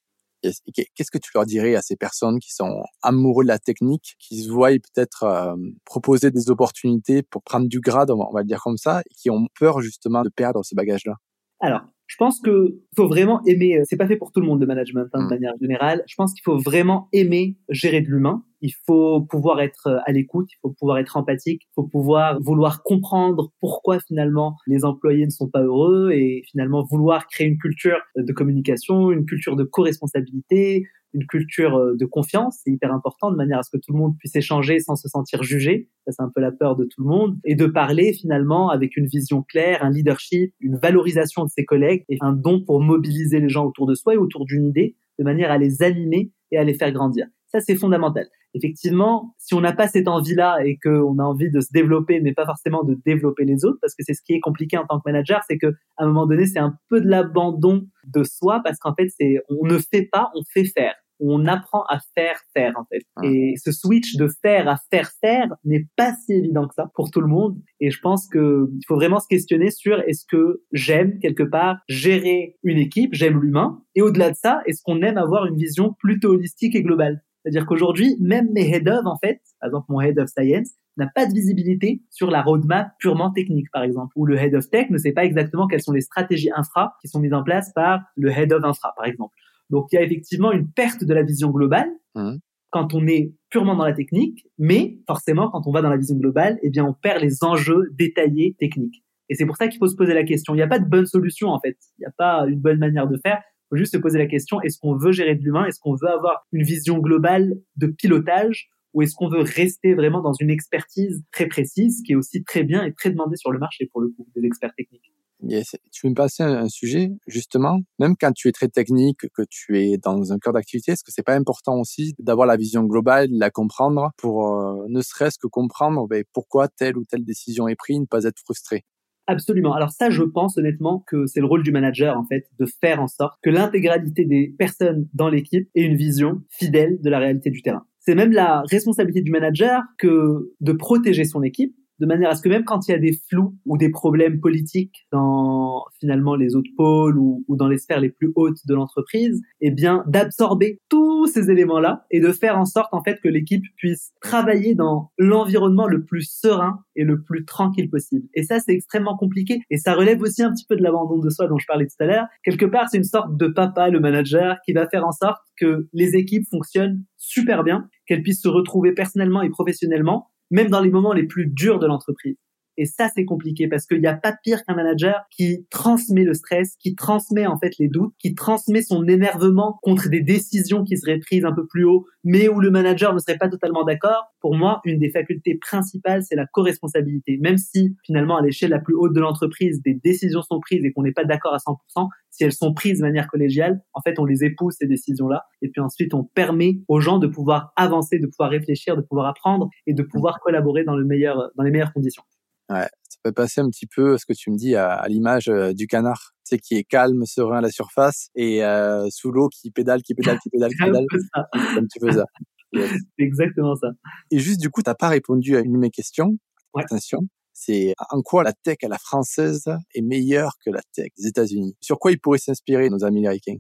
Qu'est-ce que tu leur dirais à ces personnes qui sont amoureux de la technique, qui se voient peut-être euh, proposer des opportunités pour prendre du grade, on va le dire comme ça, et qui ont peur justement de perdre ce bagage-là Alors, je pense que faut vraiment aimer. Euh, c'est pas fait pour tout le monde de management hein, de mmh. manière générale. Je pense qu'il faut vraiment aimer gérer de l'humain. Il faut pouvoir être euh, à l'écoute, il faut pouvoir être empathique, il faut pouvoir vouloir comprendre pourquoi finalement les employés ne sont pas heureux et finalement vouloir créer une culture de communication, une culture de co-responsabilité, une culture euh, de confiance, c'est hyper important, de manière à ce que tout le monde puisse échanger sans se sentir jugé. Ça, c'est un peu la peur de tout le monde. Et de parler finalement avec une vision claire, un leadership, une valorisation de ses collègues et un don pour mobiliser les gens autour de soi et autour d'une idée, de manière à les animer et à les faire grandir. Ça, c'est fondamental. Effectivement, si on n'a pas cette envie-là et qu'on a envie de se développer, mais pas forcément de développer les autres, parce que c'est ce qui est compliqué en tant que manager, c'est que à un moment donné, c'est un peu de l'abandon de soi, parce qu'en fait, c'est on ne fait pas, on fait faire on apprend à faire faire en fait. Ah. Et ce switch de faire à faire faire n'est pas si évident que ça pour tout le monde. Et je pense que il faut vraiment se questionner sur est-ce que j'aime quelque part gérer une équipe, j'aime l'humain, et au-delà de ça, est-ce qu'on aime avoir une vision plutôt holistique et globale? C'est-à-dire qu'aujourd'hui, même mes head of, en fait, par exemple mon head of science, n'a pas de visibilité sur la roadmap purement technique, par exemple, ou le head of tech ne sait pas exactement quelles sont les stratégies infra qui sont mises en place par le head of infra, par exemple. Donc il y a effectivement une perte de la vision globale mmh. quand on est purement dans la technique, mais forcément quand on va dans la vision globale, eh bien on perd les enjeux détaillés techniques. Et c'est pour ça qu'il faut se poser la question. Il n'y a pas de bonne solution en fait. Il n'y a pas une bonne manière de faire. Il faut juste se poser la question est-ce qu'on veut gérer de l'humain? Est-ce qu'on veut avoir une vision globale de pilotage? Ou est-ce qu'on veut rester vraiment dans une expertise très précise, qui est aussi très bien et très demandée sur le marché pour le coup des experts techniques? Tu veux me passer un, sujet, justement, même quand tu es très technique, que tu es dans un cœur d'activité, est-ce que c'est pas important aussi d'avoir la vision globale, de la comprendre pour euh, ne serait-ce que comprendre ben, pourquoi telle ou telle décision est prise, ne pas être frustré? Absolument. Alors ça, je pense honnêtement que c'est le rôle du manager, en fait, de faire en sorte que l'intégralité des personnes dans l'équipe ait une vision fidèle de la réalité du terrain. C'est même la responsabilité du manager que de protéger son équipe de manière à ce que même quand il y a des flous ou des problèmes politiques dans finalement les autres pôles ou, dans les sphères les plus hautes de l'entreprise, eh bien d'absorber tous ces éléments-là et de faire en sorte en fait que l'équipe puisse travailler dans l'environnement le plus serein et le plus tranquille possible. Et ça c'est extrêmement compliqué et ça relève aussi un petit peu de l'abandon de soi dont je parlais tout à l'heure. Quelque part c'est une sorte de papa le manager qui va faire en sorte que les équipes fonctionnent super bien, qu'elles puissent se retrouver personnellement et professionnellement même dans les moments les plus durs de l'entreprise. Et ça, c'est compliqué parce qu'il n'y a pas pire qu'un manager qui transmet le stress, qui transmet en fait les doutes, qui transmet son énervement contre des décisions qui seraient prises un peu plus haut, mais où le manager ne serait pas totalement d'accord. Pour moi, une des facultés principales, c'est la co-responsabilité. Même si finalement, à l'échelle la plus haute de l'entreprise, des décisions sont prises et qu'on n'est pas d'accord à 100%, si elles sont prises de manière collégiale, en fait, on les épouse, ces décisions-là. Et puis ensuite, on permet aux gens de pouvoir avancer, de pouvoir réfléchir, de pouvoir apprendre et de pouvoir collaborer dans, le meilleur, dans les meilleures conditions. Ouais, ça peut passer un petit peu ce que tu me dis à, l'image euh, du canard, tu sais, qui est calme, serein à la surface et euh, sous l'eau qui pédale, qui pédale, qui pédale, qui [laughs] pédale. C'est un petit peu ça. C'est [laughs] exactement ça. Et juste du coup, t'as pas répondu à une de mes questions. Attention, c'est en quoi la tech à la française est meilleure que la tech des États-Unis? Sur quoi ils pourraient s'inspirer nos amis américains?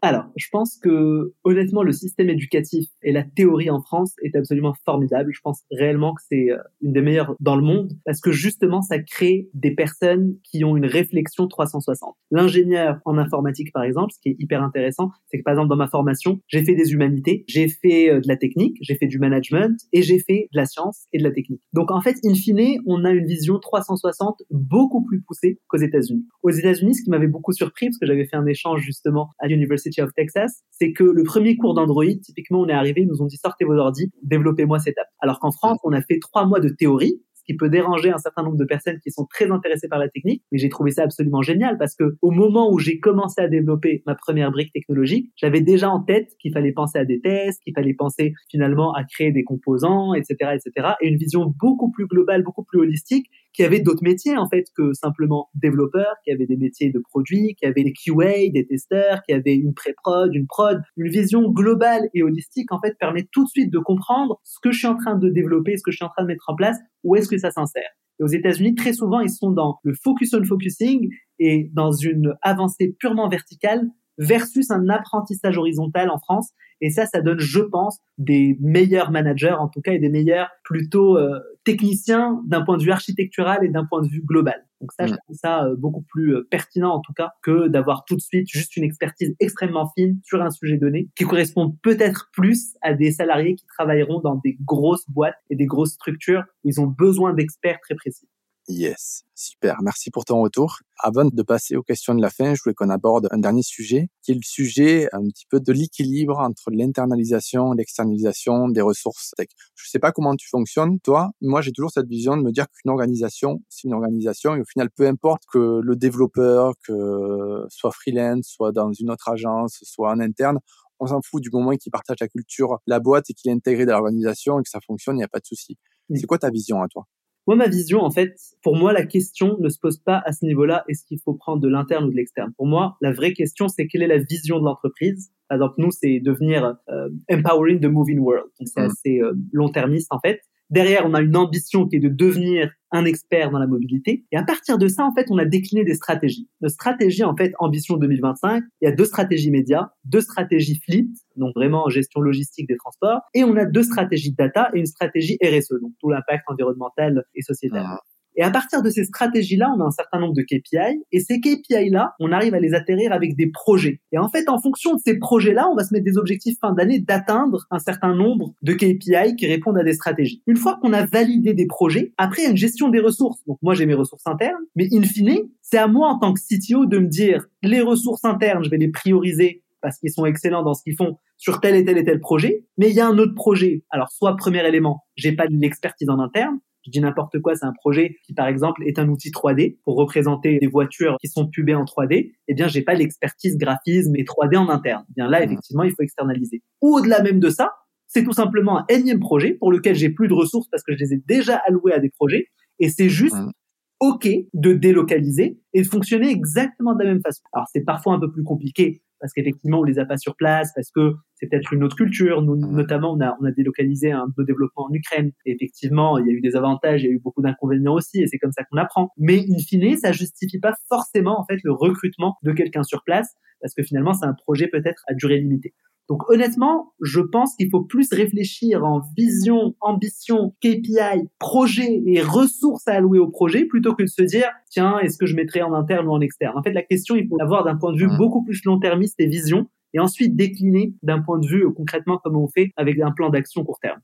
Alors, je pense que honnêtement, le système éducatif et la théorie en France est absolument formidable. Je pense réellement que c'est euh, une des meilleures dans le monde parce que justement, ça crée des personnes qui ont une réflexion 360. L'ingénieur en informatique, par exemple, ce qui est hyper intéressant, c'est que par exemple dans ma formation, j'ai fait des humanités, j'ai fait euh, de la technique, j'ai fait du management et j'ai fait de la science et de la technique. Donc en fait, in fine, on a une vision 360 beaucoup plus poussée qu'aux États-Unis. Aux États-Unis, ce qui m'avait beaucoup surpris parce que j'avais fait un échange justement à l'université of Texas, c'est que le premier cours d'Android, typiquement, on est arrivé, ils nous ont dit sortez vos ordi, développez-moi cette app. Alors qu'en France, on a fait trois mois de théorie, qui peut déranger un certain nombre de personnes qui sont très intéressées par la technique, mais j'ai trouvé ça absolument génial parce que au moment où j'ai commencé à développer ma première brique technologique, j'avais déjà en tête qu'il fallait penser à des tests, qu'il fallait penser finalement à créer des composants, etc., etc., et une vision beaucoup plus globale, beaucoup plus holistique, qui avait d'autres métiers en fait que simplement développeurs, qui avait des métiers de produits, qui avait des QA, des testeurs, qui avait une pré-prod, une prod, une vision globale et holistique en fait permet tout de suite de comprendre ce que je suis en train de développer, ce que je suis en train de mettre en place, où est-ce que ça s'insère. Et aux États-Unis, très souvent, ils sont dans le focus on focusing et dans une avancée purement verticale versus un apprentissage horizontal en France. Et ça, ça donne, je pense, des meilleurs managers, en tout cas, et des meilleurs plutôt euh, techniciens d'un point de vue architectural et d'un point de vue global. Donc ça, je mm. trouve ça euh, beaucoup plus euh, pertinent, en tout cas, que d'avoir tout de suite juste une expertise extrêmement fine sur un sujet donné, qui correspond peut-être plus à des salariés qui travailleront dans des grosses boîtes et des grosses structures où ils ont besoin d'experts très précis. Yes, super. Merci pour ton retour. Avant de passer aux questions de la fin, je voulais qu'on aborde un dernier sujet, qui est le sujet un petit peu de l'équilibre entre l'internalisation et l'externalisation des ressources tech. Je sais pas comment tu fonctionnes, toi. Moi, j'ai toujours cette vision de me dire qu'une organisation, c'est une organisation, et au final, peu importe que le développeur, que soit freelance, soit dans une autre agence, soit en interne, on s'en fout du moment qu'il partage la culture, la boîte et qu'il est intégré dans l'organisation et que ça fonctionne, il n'y a pas de souci. C'est quoi ta vision à toi? Moi, ma vision, en fait, pour moi, la question ne se pose pas à ce niveau-là, est-ce qu'il faut prendre de l'interne ou de l'externe? Pour moi, la vraie question, c'est quelle est la vision de l'entreprise? Par exemple, nous, c'est devenir euh, empowering the moving world. Donc, c'est mmh. assez euh, long-termiste, en fait. Derrière, on a une ambition qui est de devenir un expert dans la mobilité. Et à partir de ça, en fait, on a décliné des stratégies. Notre stratégie, en fait, Ambition 2025, il y a deux stratégies médias, deux stratégies fleet, donc vraiment gestion logistique des transports, et on a deux stratégies data et une stratégie RSE, donc tout l'impact environnemental et sociétal. Ah. Et à partir de ces stratégies-là, on a un certain nombre de KPI. Et ces KPI-là, on arrive à les atterrir avec des projets. Et en fait, en fonction de ces projets-là, on va se mettre des objectifs fin d'année d'atteindre un certain nombre de KPI qui répondent à des stratégies. Une fois qu'on a validé des projets, après, il y a une gestion des ressources. Donc moi, j'ai mes ressources internes. Mais in fine, c'est à moi en tant que CTO de me dire les ressources internes, je vais les prioriser parce qu'ils sont excellents dans ce qu'ils font sur tel et tel et tel projet, mais il y a un autre projet. Alors, soit premier élément, j'ai pas l'expertise en interne, je dis n'importe quoi, c'est un projet qui, par exemple, est un outil 3D pour représenter des voitures qui sont pubées en 3D. Eh bien, j'ai pas l'expertise graphisme et 3D en interne. Eh bien là, mmh. effectivement, il faut externaliser. Ou au-delà même de ça, c'est tout simplement un énième projet pour lequel j'ai plus de ressources parce que je les ai déjà alloués à des projets et c'est juste mmh. OK de délocaliser et de fonctionner exactement de la même façon. Alors, c'est parfois un peu plus compliqué parce qu'effectivement on les a pas sur place, parce que c'est peut-être une autre culture. Nous, notamment, on a, on a délocalisé un de nos développements en Ukraine. Et effectivement, il y a eu des avantages, il y a eu beaucoup d'inconvénients aussi, et c'est comme ça qu'on apprend. Mais in fine, ça justifie pas forcément en fait le recrutement de quelqu'un sur place, parce que finalement, c'est un projet peut-être à durée limitée. Donc honnêtement, je pense qu'il faut plus réfléchir en vision, ambition, KPI, projet et ressources à allouer au projet plutôt que de se dire tiens, est-ce que je mettrai en interne ou en externe? En fait, la question, il faut l'avoir d'un point de vue beaucoup plus long-termiste et vision et ensuite décliner d'un point de vue euh, concrètement comme on fait avec un plan d'action court terme.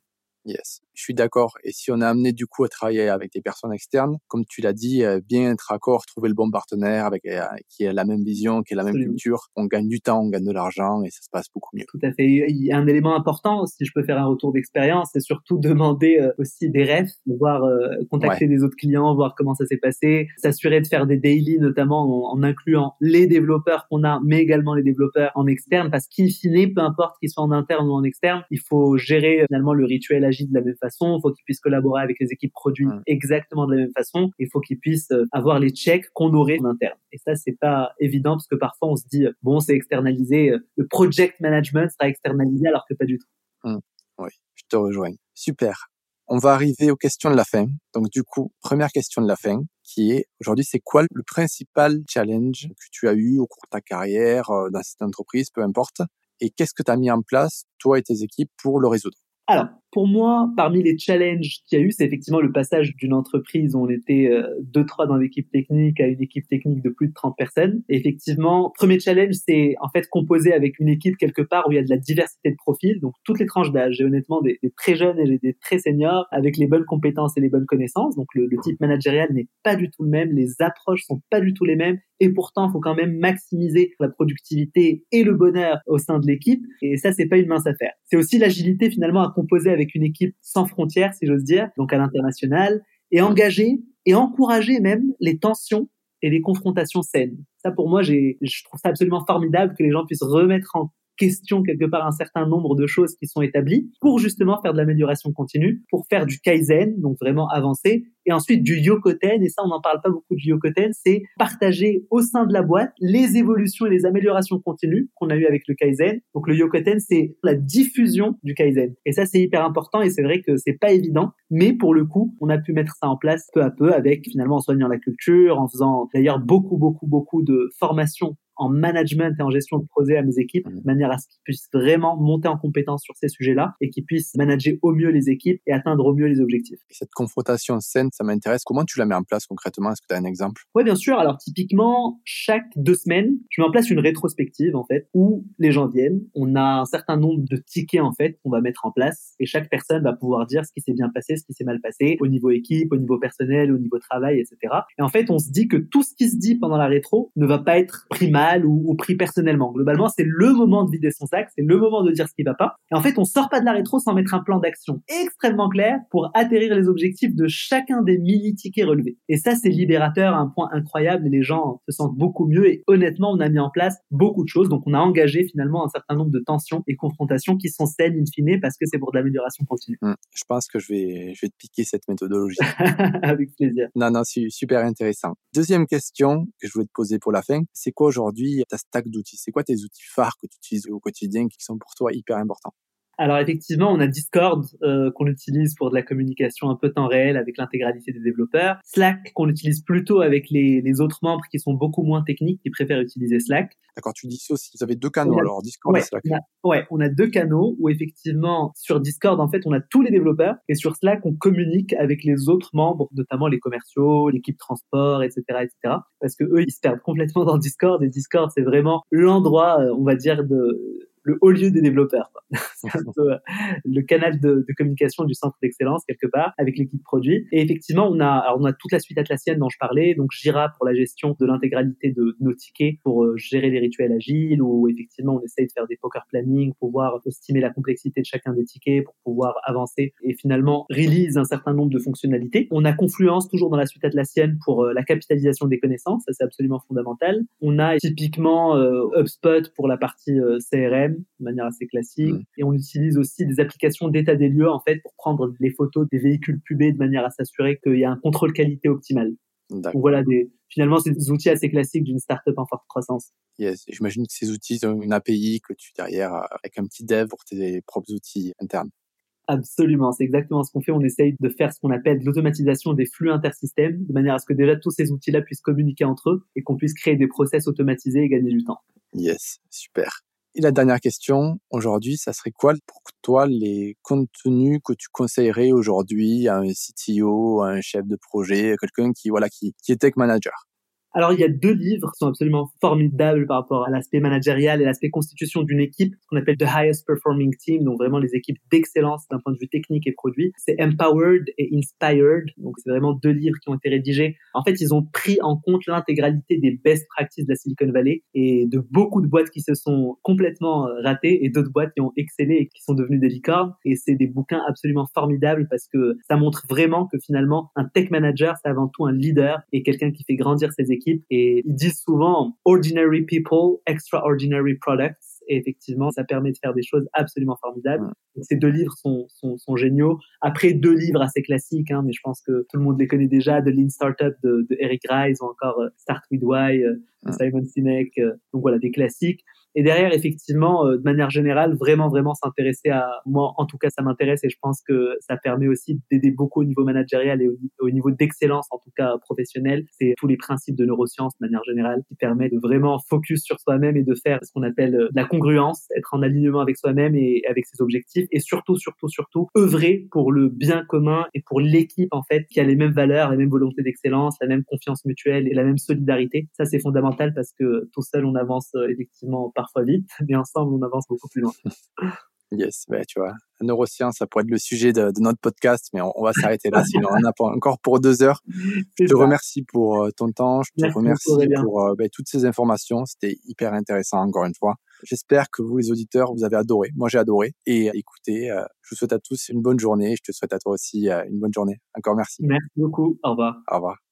Yes, je suis d'accord. Et si on a amené du coup à travailler avec des personnes externes, comme tu l'as dit, euh, bien être accord, trouver le bon partenaire avec euh, qui a la même vision, qui a la même culture, on gagne du temps, on gagne de l'argent et ça se passe beaucoup mieux. Tout à fait. Il y a un élément important, si je peux faire un retour d'expérience, c'est surtout demander euh, aussi des refs, voir contacter des autres clients, voir comment ça s'est passé, s'assurer de faire des daily notamment en, incluant les développeurs qu'on a, mais également les développeurs en externe, parce qu'in fine, peu importe qu'ils soient en interne ou en externe, il faut gérer finalement le rituel de la même façon, il faut qu'ils puissent collaborer avec les équipes produits exactement de la même façon, il faut qu'ils puissent euh, avoir les checks qu'on aurait en interne. Et ça, c'est pas évident parce que parfois on se dit, bon, c'est externalisé, euh, le project management sera externalisé alors que pas du tout. Mmh. Oui, je te rejoins. Super. On va arriver aux questions de la fin. Donc du coup, première question de la fin, qui est aujourd'hui, c'est quoi le principal challenge que tu as eu au cours de ta carrière euh, dans cette entreprise, peu importe, et qu'est-ce que tu as mis en place, toi et tes équipes, pour le résoudre? Alors, pour moi, parmi les challenges qu'il y a eu, c'est effectivement le passage d'une entreprise où on était euh, deux, trois dans l'équipe technique à une équipe technique de plus de 30 personnes. Effectivement, premier challenge, c'est en fait composer avec une équipe quelque part où il y a de la diversité de profils, donc toutes les tranches d'âge. J'ai honnêtement des, très jeunes et des très seniors avec les bonnes compétences et les bonnes connaissances. Donc le, le type managérial n'est pas du tout le même, les approches sont pas du tout les mêmes et pourtant, il faut quand même maximiser la productivité et le bonheur au sein de l'équipe. Et ça, c'est pas une mince affaire. C'est aussi l'agilité finalement à composer avec une équipe sans frontières, si j'ose dire, donc à l'international, et engager et encourager même les tensions et les confrontations saines. Ça, pour moi, je trouve ça absolument formidable que les gens puissent remettre en question quelque part un certain nombre de choses qui sont établies pour justement faire de l'amélioration continue, pour faire du kaizen, donc vraiment avancer, et ensuite du yokoten, et ça on n'en parle pas beaucoup du yokoten, c'est partager au sein de la boîte les évolutions et les améliorations continues qu'on a eu avec le kaizen. Donc le yokoten, c'est la diffusion du kaizen. Et ça c'est hyper important et c'est vrai que c'est pas évident, mais pour le coup, on a pu mettre ça en place peu à peu avec finalement en soignant la culture, en faisant d'ailleurs beaucoup beaucoup beaucoup de formations en management et en gestion de projet à mes équipes, de manière à ce qu'ils puissent vraiment monter en compétence sur ces sujets-là et qu'ils puissent manager au mieux les équipes et atteindre au mieux les objectifs. cette confrontation saine, ça m'intéresse. Comment tu la mets en place concrètement? Est-ce que tu as un exemple? Oui, bien sûr. Alors typiquement, chaque deux semaines, je mets en place une rétrospective en fait où les gens viennent. On a un certain nombre de tickets en fait qu'on va mettre en place et chaque personne va pouvoir dire ce qui s'est bien passé, ce qui s'est mal passé au niveau équipe, au niveau personnel, au niveau travail, etc. Et en fait, on se dit que tout ce qui se dit pendant la rétro ne va pas être primaire ou, pris personnellement. Globalement, c'est le moment de vider son sac, c'est le moment de dire ce qui va pas. Et en fait, on sort pas de la rétro sans mettre un plan d'action extrêmement clair pour atterrir les objectifs de chacun des mini tickets relevés. Et ça, c'est libérateur, un point incroyable. Et les gens se sentent beaucoup mieux. Et honnêtement, on a mis en place beaucoup de choses. Donc, on a engagé finalement un certain nombre de tensions et confrontations qui sont saines in fine parce que c'est pour de l'amélioration continue. Hum, je pense que je vais, je vais te piquer cette méthodologie. [laughs] Avec plaisir. Non, non, c'est super intéressant. Deuxième question que je voulais te poser pour la fin, c'est quoi aujourd'hui ta stack d'outils C'est quoi tes outils phares que tu utilises au quotidien qui sont pour toi hyper importants? Alors effectivement, on a Discord euh, qu'on utilise pour de la communication un peu temps réel avec l'intégralité des développeurs, Slack qu'on utilise plutôt avec les, les, autres membres qui sont beaucoup moins techniques, qui préfèrent utiliser Slack. D'accord, tu dis ça aussi. Vous avez deux canaux alors, Discord et Slack. On a, ouais, on a deux canaux où effectivement sur Discord en fait on a tous les développeurs et sur Slack on communique avec les autres membres, notamment les commerciaux, l'équipe transport, etc., etc. Parce que eux ils se perdent complètement dans Discord et Discord c'est vraiment l'endroit, euh, on va dire de le haut lieu des développeurs. [laughs] c'est un [laughs] peu euh, le canal de, de communication du centre d'excellence quelque part avec l'équipe produit. Et effectivement, on a alors on a toute la suite Atlassienne dont je parlais, donc Jira pour la gestion de l'intégralité de nos tickets pour euh, gérer les rituels agiles où effectivement on essaye de faire des poker planning, pour pouvoir estimer la complexité de chacun des tickets pour pouvoir avancer et finalement release un certain nombre de fonctionnalités. On a Confluence toujours dans la suite Atlassienne pour euh, la capitalisation des connaissances, ça c'est absolument fondamental. On a typiquement HubSpot pour la partie CRM de manière assez classique. Mm. Et on utilise aussi des applications d'état des lieux, en fait, pour prendre les photos des véhicules pubés de manière à s'assurer qu'il y a un contrôle qualité optimal. Donc voilà, des, finalement, c'est des outils assez classiques d'une startup en forte croissance. Yes, j'imagine que ces outils ont une API que tu derrière avec un petit dev pour tes propres outils internes. Absolument, c'est exactement ce qu'on fait. On essaye de faire ce qu'on appelle l'automatisation des flux intersystèmes, de manière à ce que déjà tous ces outils-là puissent communiquer entre eux et qu'on puisse créer des process automatisés et gagner du temps. Yes, super. Et la dernière question, aujourd'hui, ça serait quoi pour toi les contenus que tu conseillerais aujourd'hui à un CTO, à un chef de projet, à quelqu'un qui, voilà, qui, qui est tech manager? Alors, il y a deux livres qui sont absolument formidables par rapport à l'aspect managérial et l'aspect constitution d'une équipe, ce qu'on appelle The Highest Performing Team, donc vraiment les équipes d'excellence d'un point de vue technique et produit. C'est Empowered et Inspired, donc c'est vraiment deux livres qui ont été rédigés. En fait, ils ont pris en compte l'intégralité des best practices de la Silicon Valley et de beaucoup de boîtes qui se sont complètement euh, ratées et d'autres boîtes qui ont excellé et qui sont devenues des licornes. Et c'est des bouquins absolument formidables parce que ça montre vraiment que finalement, un tech manager, c'est avant tout un leader et quelqu'un qui fait grandir ses équipes et ils disent souvent ordinary people, extraordinary products. Et effectivement, ça permet de faire des choses absolument formidables. ces deux livres sont, sont, sont, géniaux. Après, deux livres assez classiques, hein, mais je pense que tout le monde les connaît déjà, The Lean Startup de, de Eric Ries ou encore euh, Start With Why euh, de Simon Sinek. Euh, donc voilà, des classiques. Et derrière, effectivement, euh, de manière générale, vraiment, vraiment s'intéresser à moi. En tout cas, ça m'intéresse et je pense que ça permet aussi d'aider beaucoup au niveau managérial et au, niveau d'excellence, en tout cas professionnel. C'est tous les principes de neurosciences de manière générale qui permettent de vraiment focus sur soi-même et de faire ce qu'on appelle euh, la congruence, être en alignement avec soi-même et avec ses objectifs et surtout, surtout, surtout œuvrer pour le bien commun et pour l'équipe en fait qui a les mêmes valeurs, la même volonté d'excellence, la même confiance mutuelle et la même solidarité. Ça, c'est fondamental parce que tout seul, on avance euh, effectivement pas parfois vite, [laughs] mais ensemble, on avance beaucoup plus loin. [laughs] Yes, bah, tu vois, la neuroscience, ça pourrait être le sujet de, notre podcast, mais on, va s'arrêter là, sinon on en a encore pour deux heures. [laughs] Je te remercie pour euh, ton temps, je te remercie pour euh, bah, toutes ces informations, c'était hyper intéressant encore une fois. J'espère que vous, les auditeurs, vous avez adoré. Moi, j'ai adoré. Et écoutez, euh, je vous souhaite à tous une bonne journée. Je te souhaite à toi aussi une bonne journée. Encore merci. Merci beaucoup. Au revoir. Au revoir.